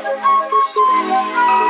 I'm sorry.